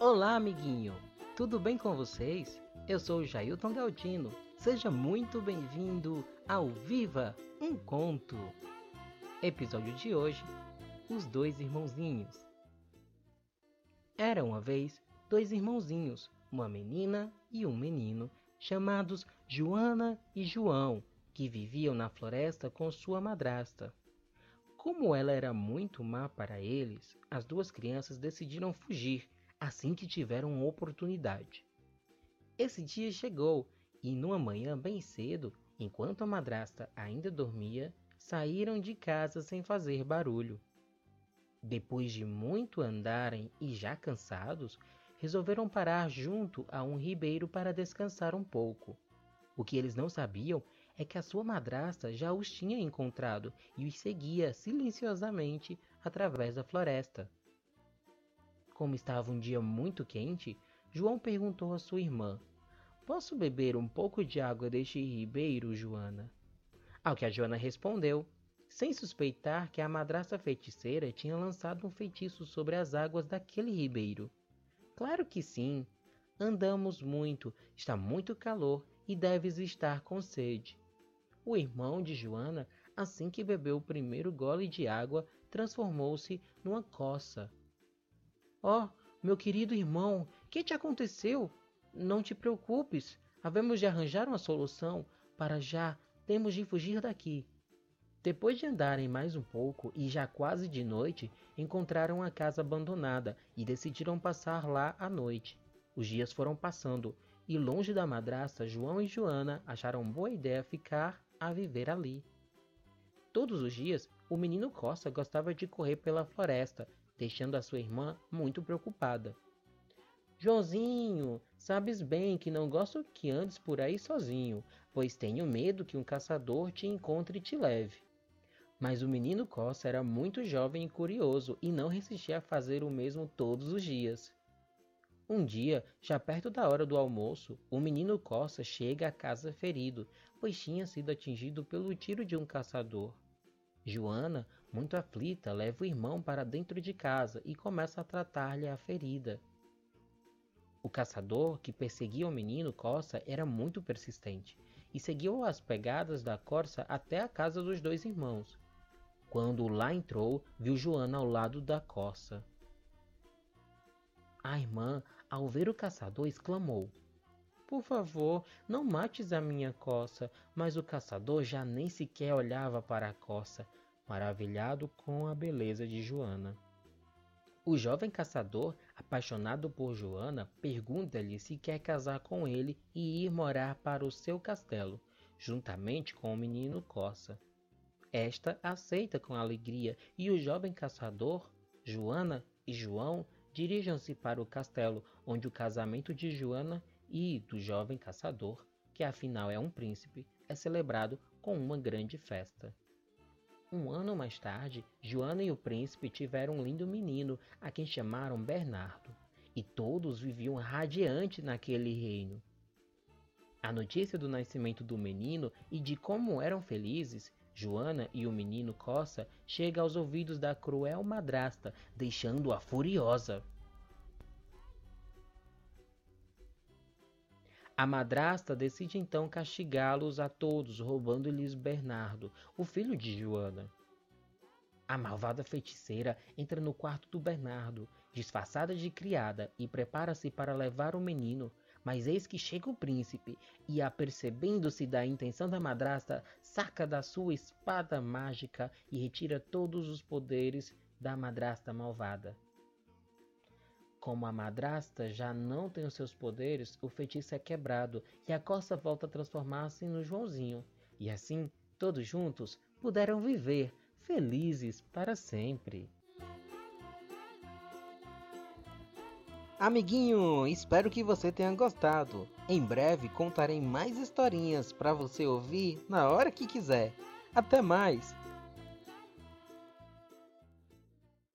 Olá, amiguinho! Tudo bem com vocês? Eu sou o Jailton Galdino. Seja muito bem-vindo ao Viva um Conto! Episódio de hoje: Os Dois Irmãozinhos. Era uma vez dois irmãozinhos, uma menina e um menino, chamados Joana e João, que viviam na floresta com sua madrasta. Como ela era muito má para eles, as duas crianças decidiram fugir assim que tiveram oportunidade. Esse dia chegou e, numa manhã bem cedo, enquanto a madrasta ainda dormia, saíram de casa sem fazer barulho. Depois de muito andarem e já cansados, resolveram parar junto a um ribeiro para descansar um pouco. O que eles não sabiam é que a sua madrasta já os tinha encontrado e os seguia silenciosamente através da floresta. Como estava um dia muito quente, João perguntou à sua irmã: Posso beber um pouco de água deste ribeiro, Joana? Ao que a Joana respondeu, sem suspeitar que a madrasta feiticeira tinha lançado um feitiço sobre as águas daquele ribeiro. Claro que sim. Andamos muito, está muito calor e deves estar com sede. O irmão de Joana, assim que bebeu o primeiro gole de água, transformou-se numa coça. Oh, meu querido irmão, que te aconteceu? Não te preocupes, havemos de arranjar uma solução para já temos de fugir daqui. Depois de andarem mais um pouco e já quase de noite, encontraram a casa abandonada e decidiram passar lá a noite. Os dias foram passando e, longe da madrasta, João e Joana acharam boa ideia ficar a viver ali. Todos os dias, o menino Costa gostava de correr pela floresta deixando a sua irmã muito preocupada. Joãozinho, sabes bem que não gosto que andes por aí sozinho, pois tenho medo que um caçador te encontre e te leve. Mas o menino Costa era muito jovem e curioso e não resistia a fazer o mesmo todos os dias. Um dia, já perto da hora do almoço, o menino Costa chega à casa ferido, pois tinha sido atingido pelo tiro de um caçador. Joana, muito aflita, leva o irmão para dentro de casa e começa a tratar-lhe a ferida. O caçador, que perseguia o menino Costa, era muito persistente e seguiu as pegadas da corça até a casa dos dois irmãos. Quando lá entrou, viu Joana ao lado da corça. A irmã, ao ver o caçador, exclamou: Por favor, não mates a minha coça. Mas o caçador já nem sequer olhava para a coça, maravilhado com a beleza de Joana. O jovem caçador, apaixonado por Joana, pergunta-lhe se quer casar com ele e ir morar para o seu castelo, juntamente com o menino Coça. Esta aceita com alegria e o jovem caçador, Joana e João dirigem-se para o castelo, onde o casamento de Joana e do jovem caçador, que afinal é um príncipe, é celebrado com uma grande festa. Um ano mais tarde, Joana e o príncipe tiveram um lindo menino, a quem chamaram Bernardo, e todos viviam radiante naquele reino. A notícia do nascimento do menino e de como eram felizes, Joana e o menino Coça chega aos ouvidos da cruel madrasta, deixando-a furiosa. A madrasta decide então castigá-los a todos, roubando-lhes Bernardo, o filho de Joana. A malvada feiticeira entra no quarto do Bernardo, disfarçada de criada, e prepara-se para levar o menino. Mas eis que chega o príncipe e, apercebendo-se da intenção da madrasta, saca da sua espada mágica e retira todos os poderes da madrasta malvada. Como a madrasta já não tem os seus poderes, o feitiço é quebrado e a costa volta a transformar-se no Joãozinho. E assim, todos juntos, puderam viver felizes para sempre. Amiguinho, espero que você tenha gostado. Em breve contarei mais historinhas para você ouvir na hora que quiser. Até mais!